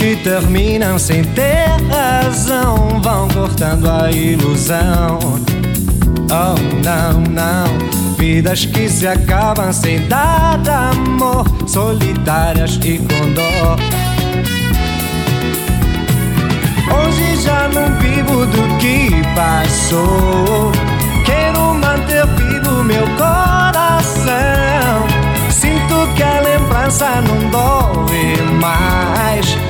Que terminam sem ter razão vão cortando a ilusão. Oh, não, não. Vidas que se acabam sem dar amor, solitárias e com dor. Hoje já não vivo do que passou. Quero manter vivo meu coração. Sinto que a lembrança não dói mais.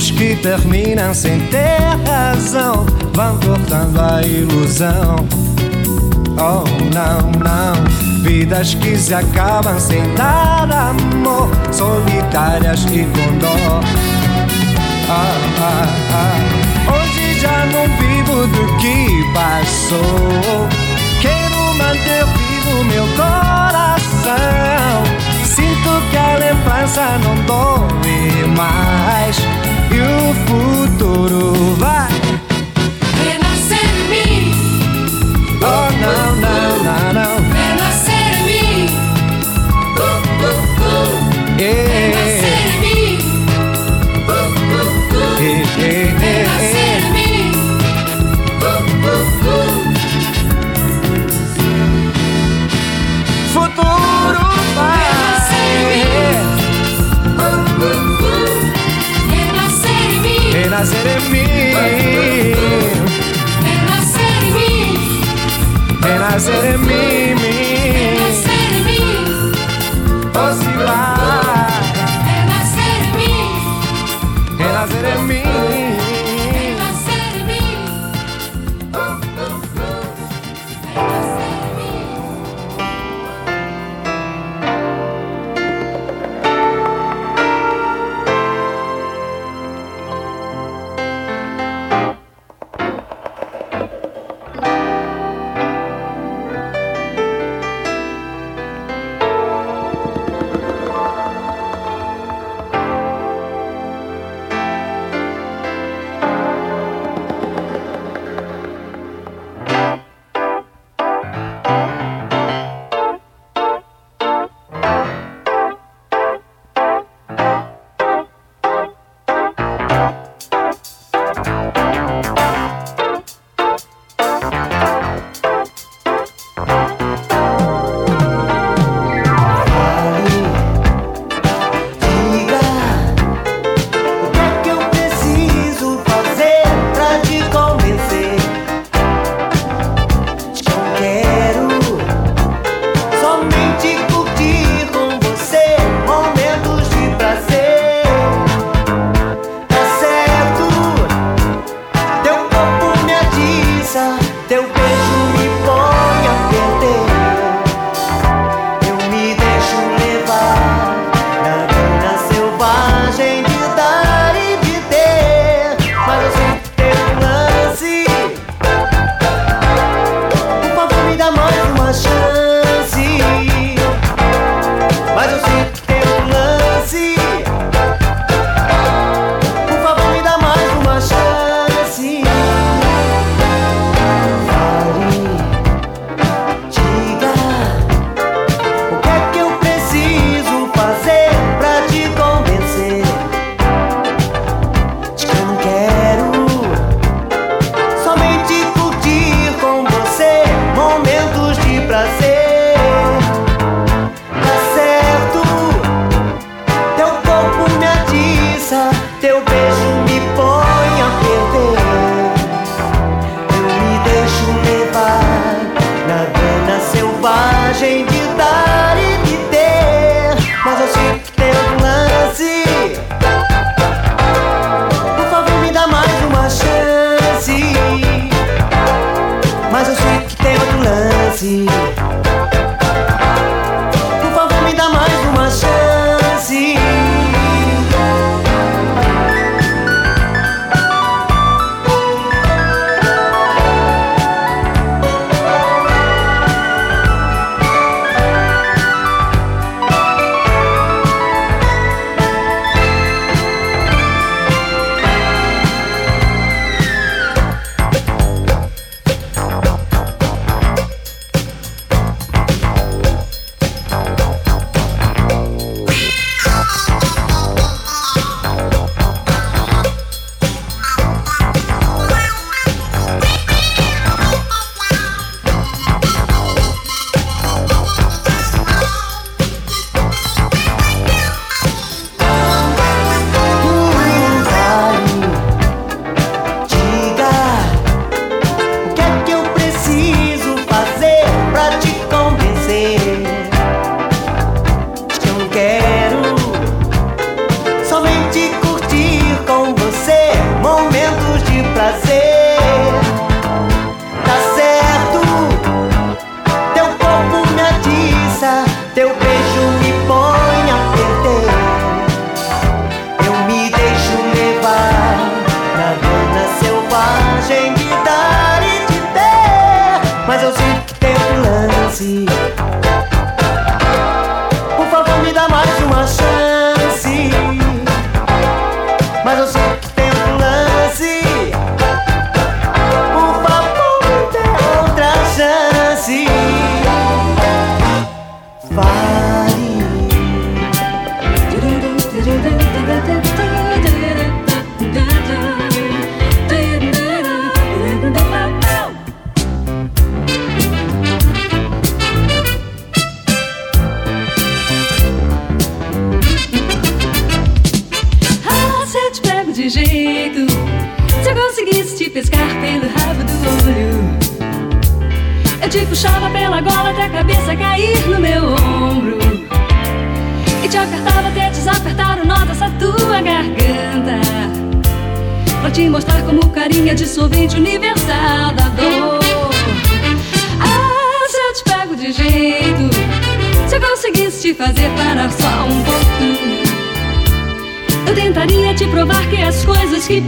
Sonhos que terminam sem ter razão vão cortando a ilusão. Oh, não, não. Vidas que se acabam sem dar amor, solitárias e com dor. Ah, ah, ah. Hoje já não vivo do que passou. Quero manter vivo meu coração. Sinto que a lembrança não dói mais. O futuro vai. Renascer em mim. Oh, não, não, não, não.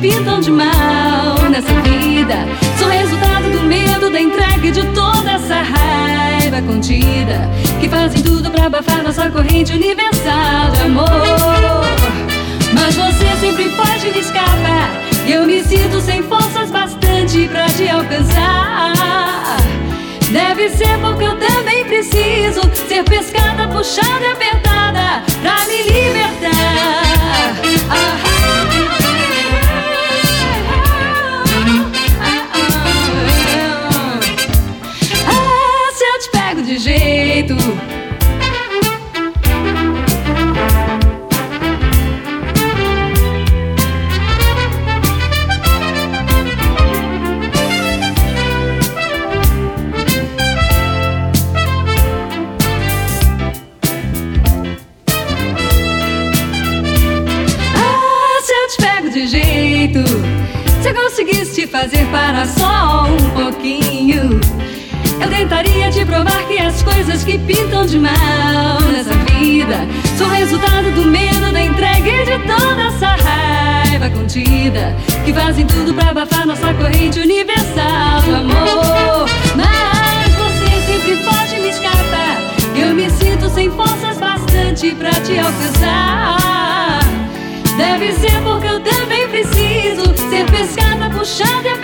Pintam de mal nessa vida são resultado do medo, da entrega e de toda essa raiva contida que fazem tudo pra abafar nossa corrente universal de amor. Mas você sempre foge e me escapa, e eu me sinto sem forças bastante pra te alcançar. Deve ser porque eu também preciso ser pescada, puxada e apertada pra me libertar. Ah, te fazer parar só um pouquinho. Eu tentaria te provar que as coisas que pintam de mal nessa vida são resultado do medo, da entrega e de toda essa raiva contida que fazem tudo pra abafar nossa corrente universal do amor. Mas você sempre foge me escapa. Eu me sinto sem forças bastante pra te alcançar. Deve ser porque eu também preciso ser pescada, puxada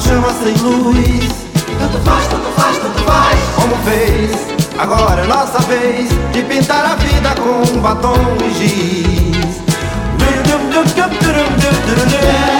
chama sem luz. Tanto faz, tanto faz, tanto faz. Como fez, agora é nossa vez de pintar a vida com batom e giz. Yeah.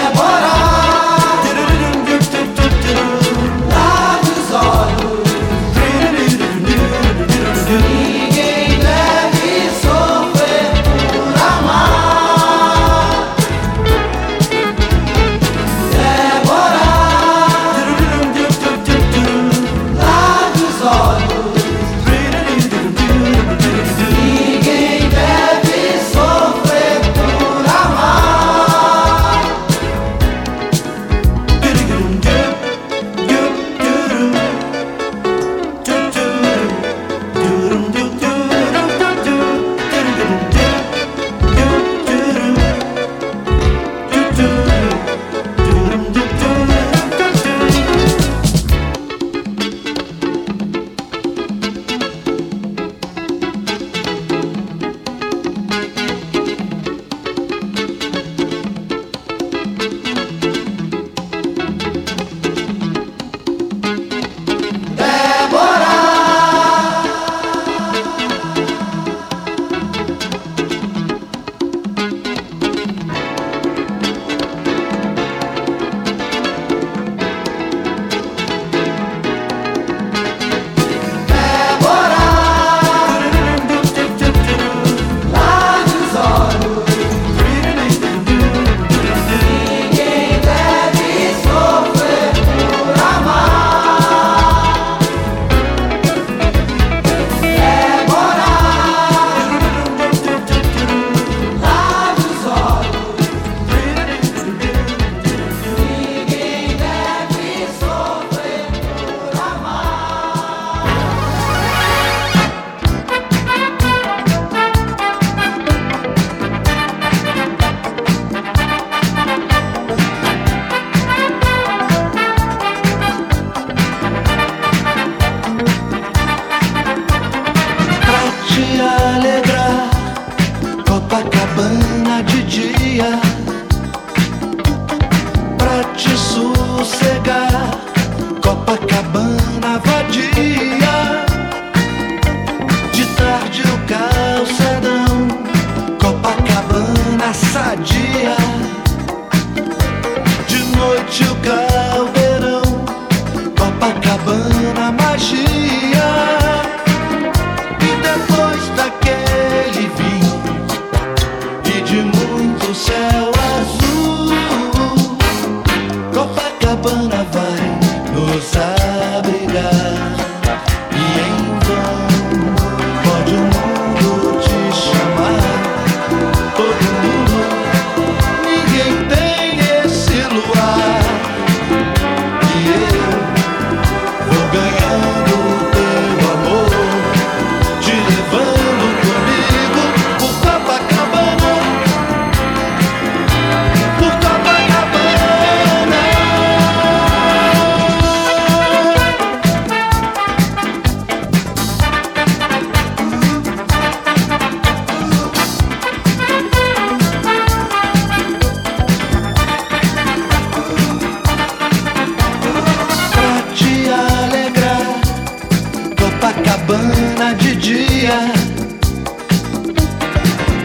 dia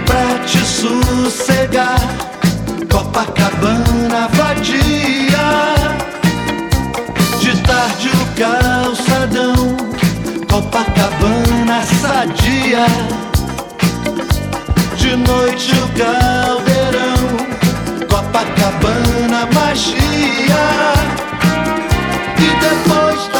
pra te sossegar. Copacabana vadia, de tarde o calçadão. Copacabana sadia, de noite o caldeirão. Copacabana magia, e depois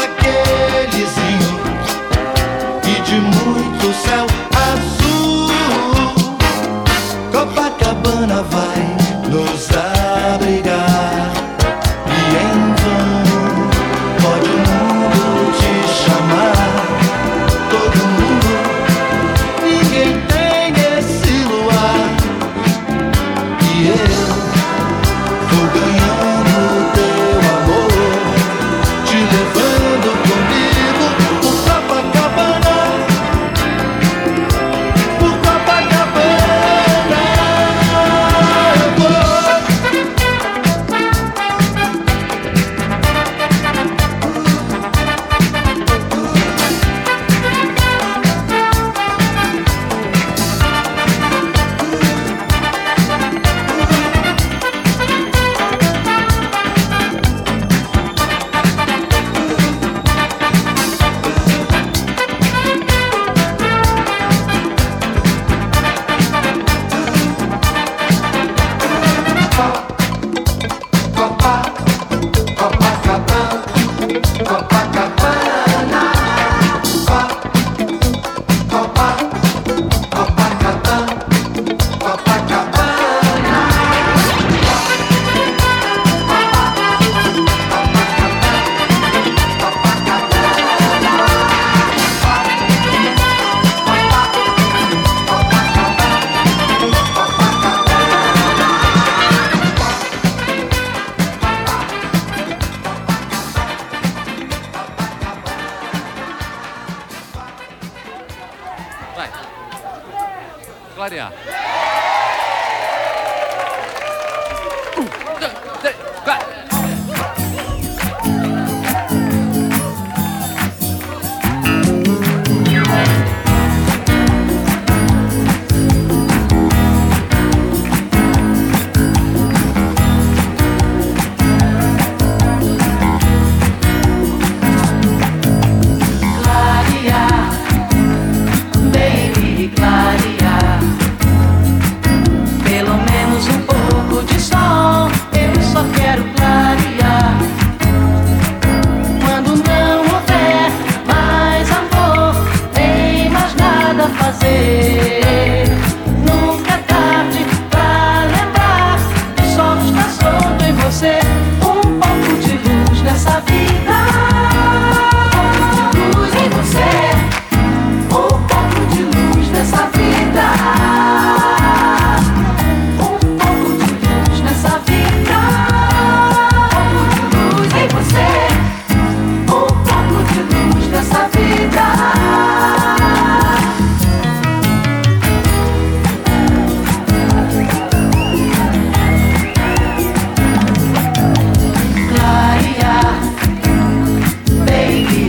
baby.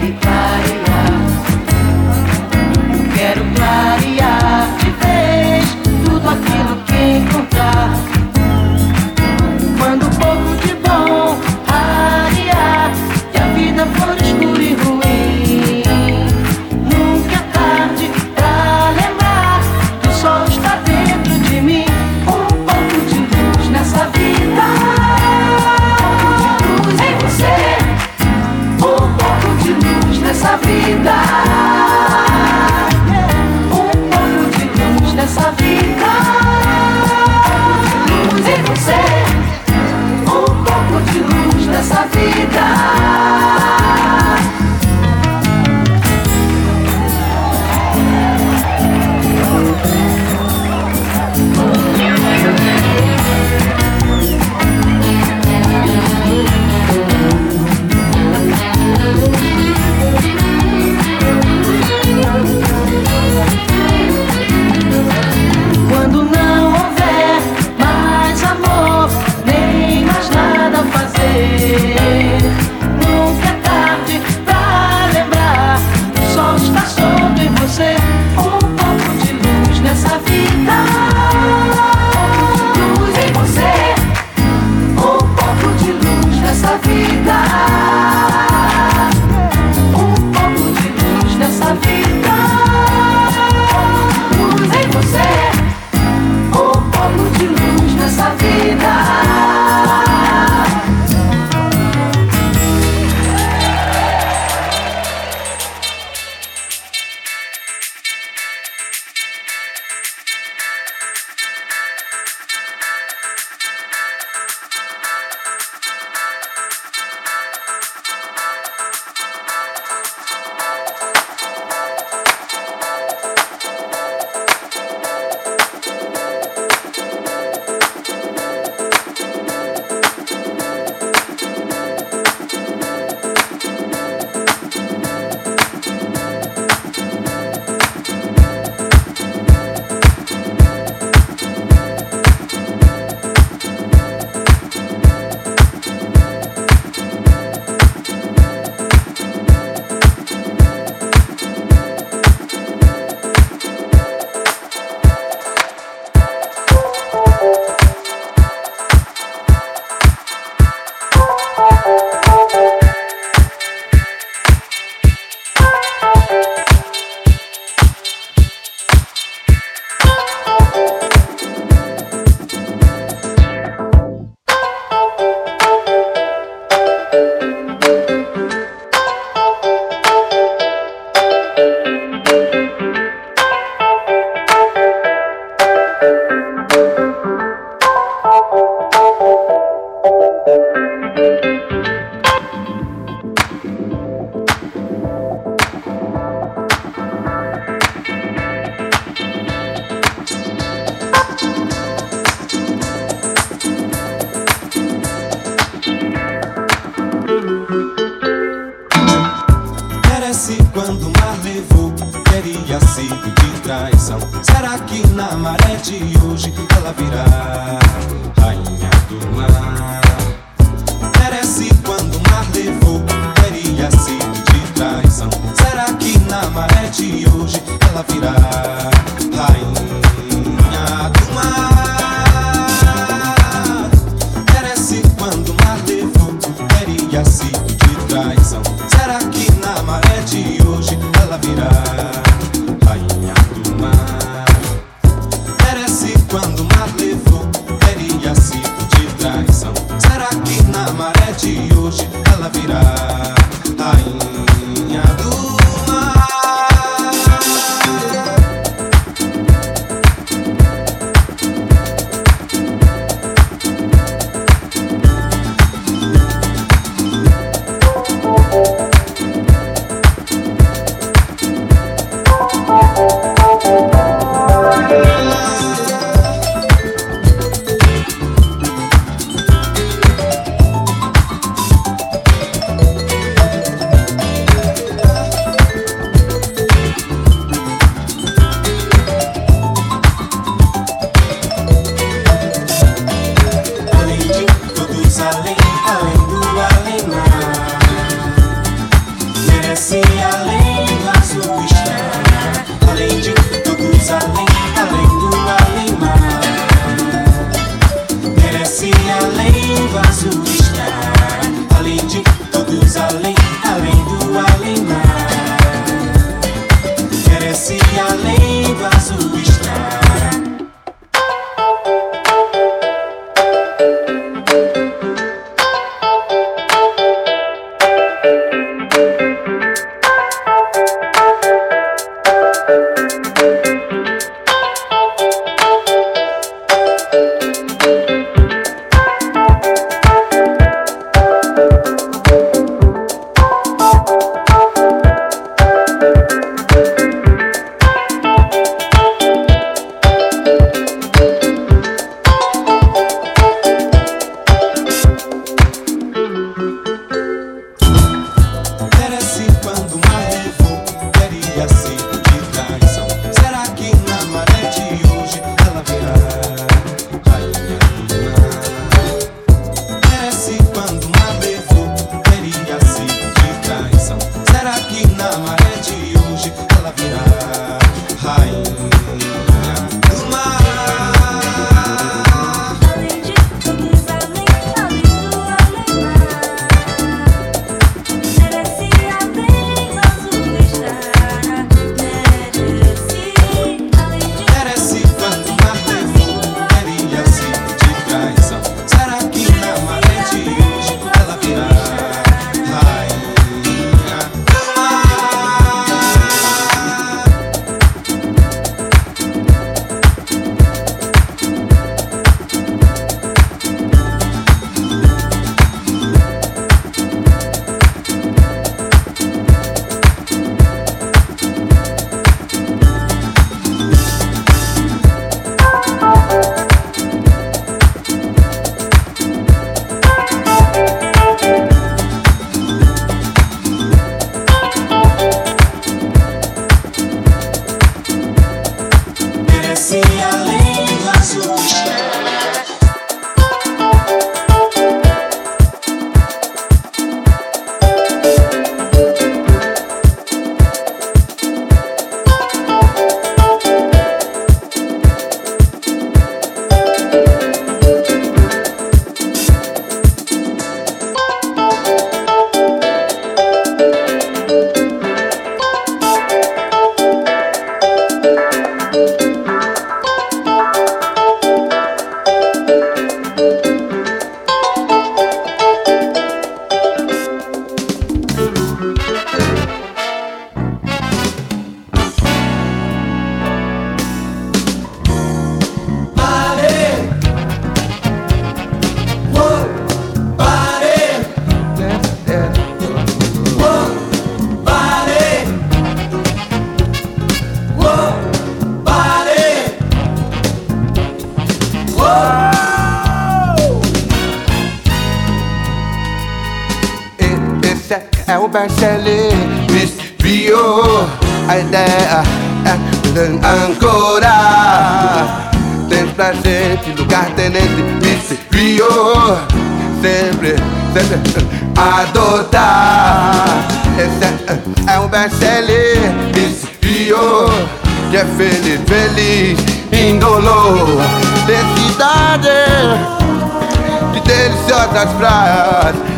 De hoje ela virá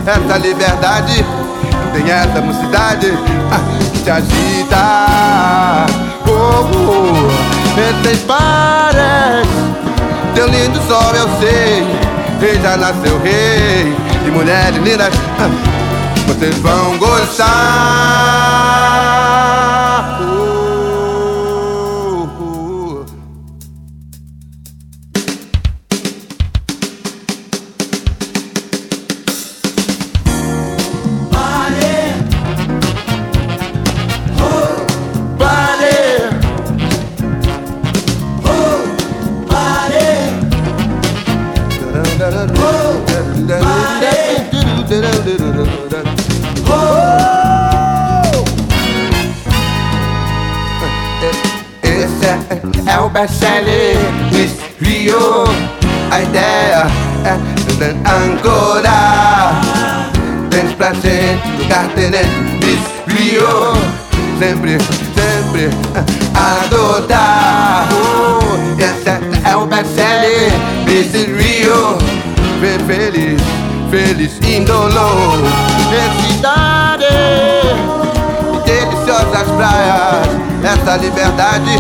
Essa liberdade. Tem essa mocidade ah, Que te agita. Oh, oh, Esses pares Teu lindo sol eu sei Rei já nasceu rei. De mulheres lindas ah, Vocês vão gostar Miss Rio. A ideia é Ancora Tens pra gente lugar tenente Miss Rio. Sempre, sempre adotar oh, Esse é, o Miss Rio. Fe- Feliz, feliz indolor Felicidade deliciosas praias, essa liberdade,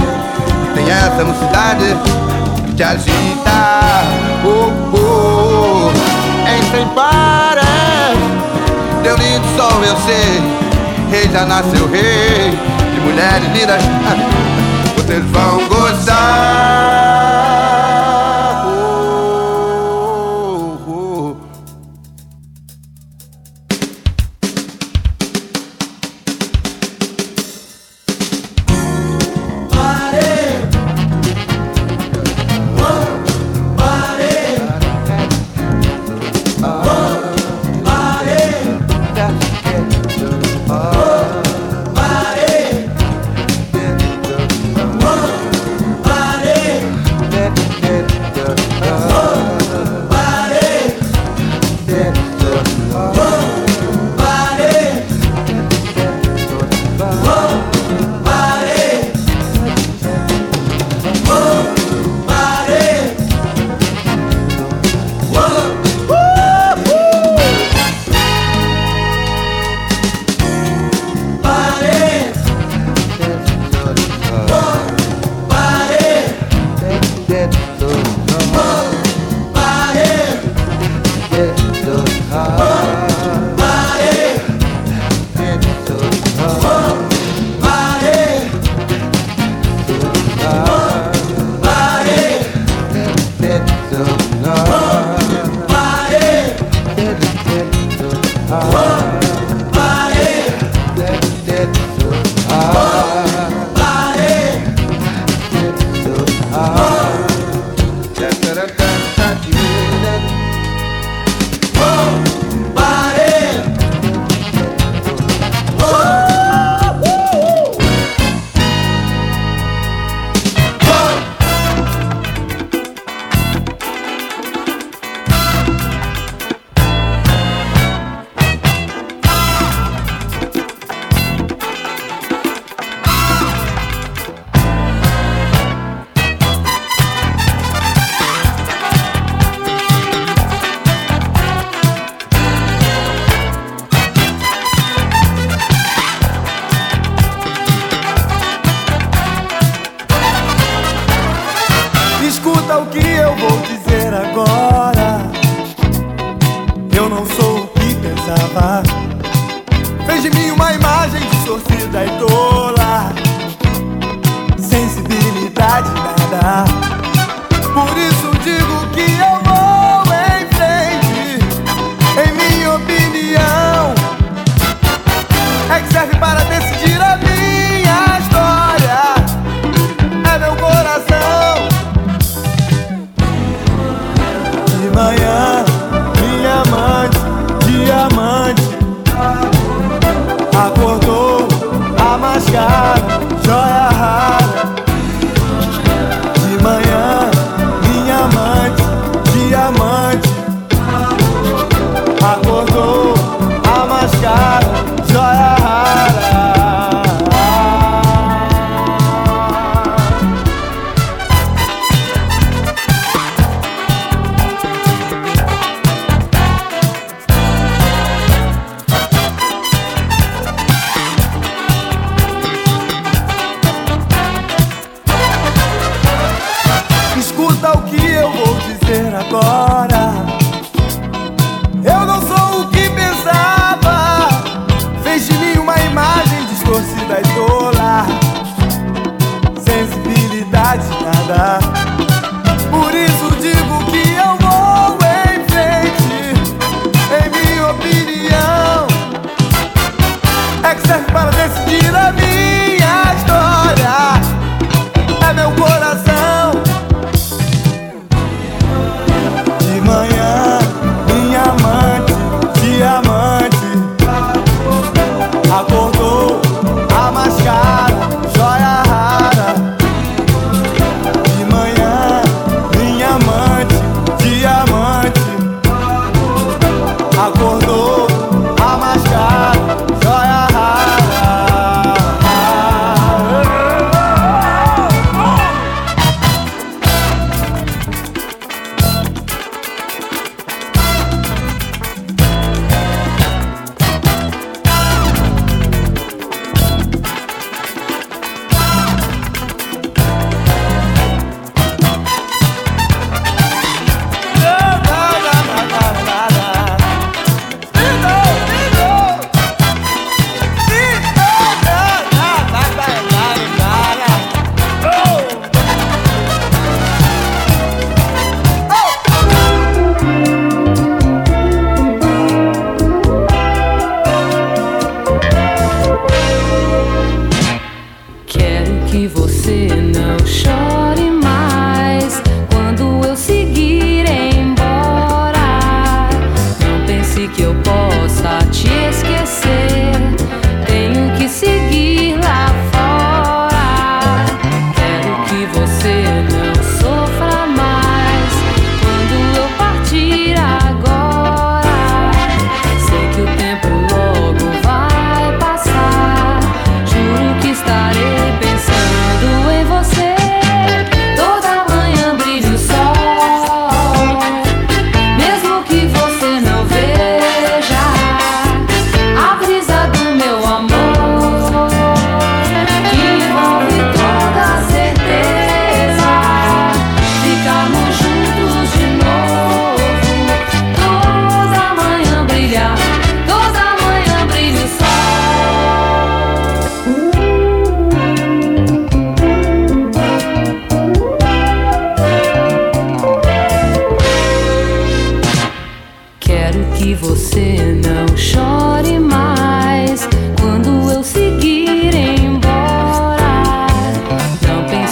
tem essa mocidade te agita. Oh, oh, em sem pares, teu lindo sol eu sei, rei já nasceu rei, de mulheres lindas, vocês vão gostar.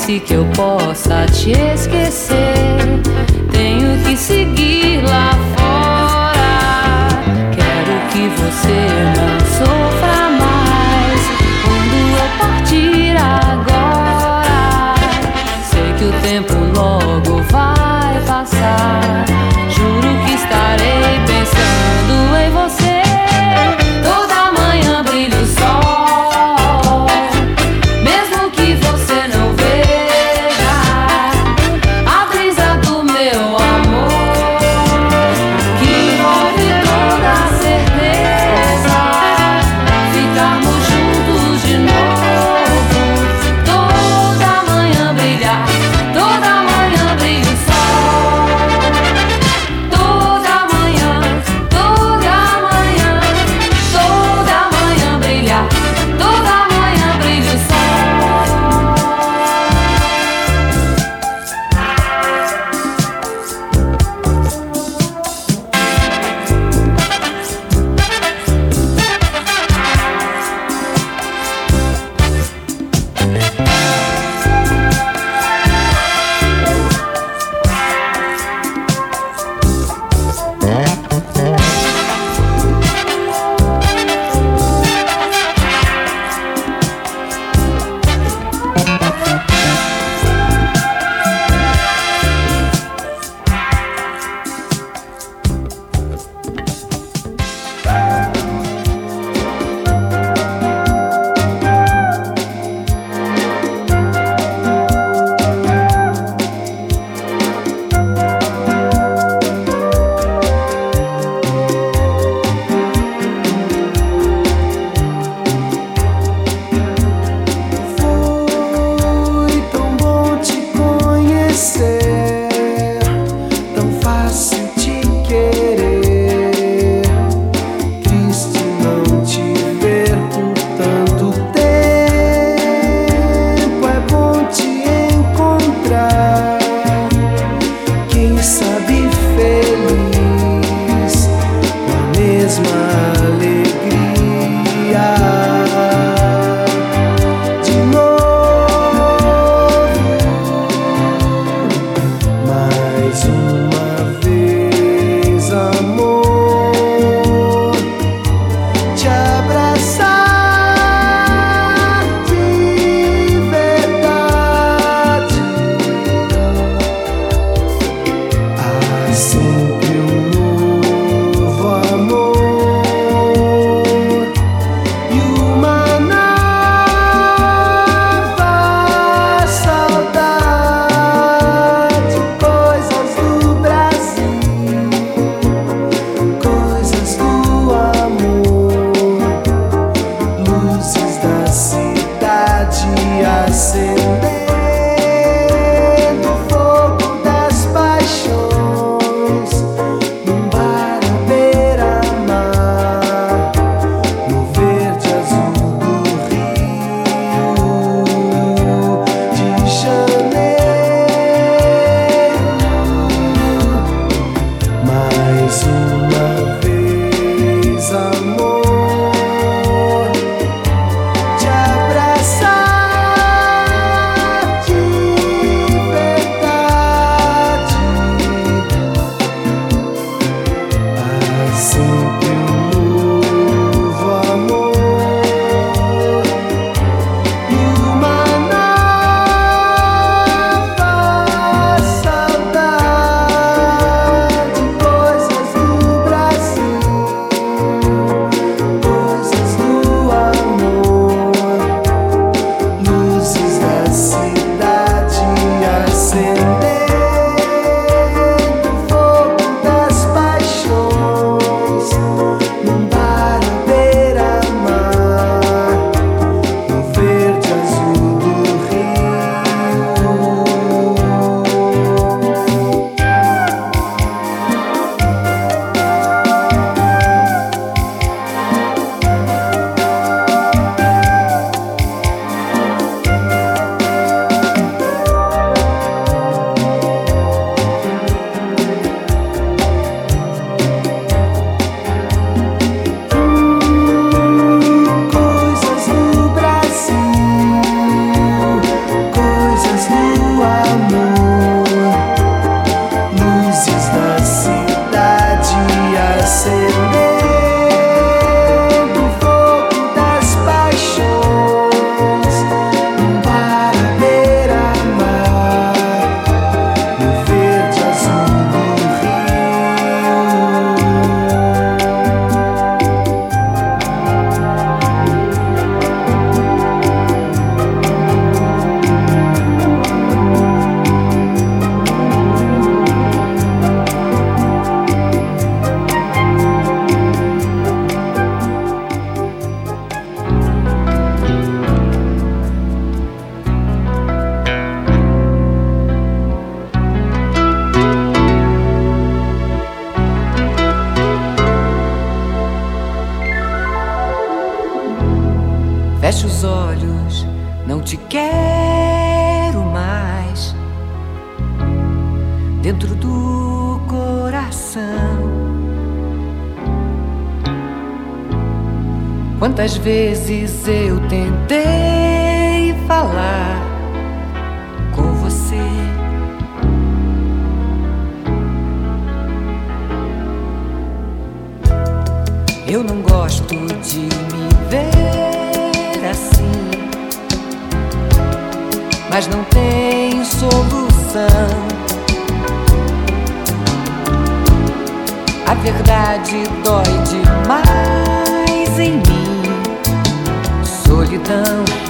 se que eu possa te esquecer. Quantas vezes eu tentei falar com você? Eu não gosto de me ver assim, mas não tem solução. A verdade dói de down.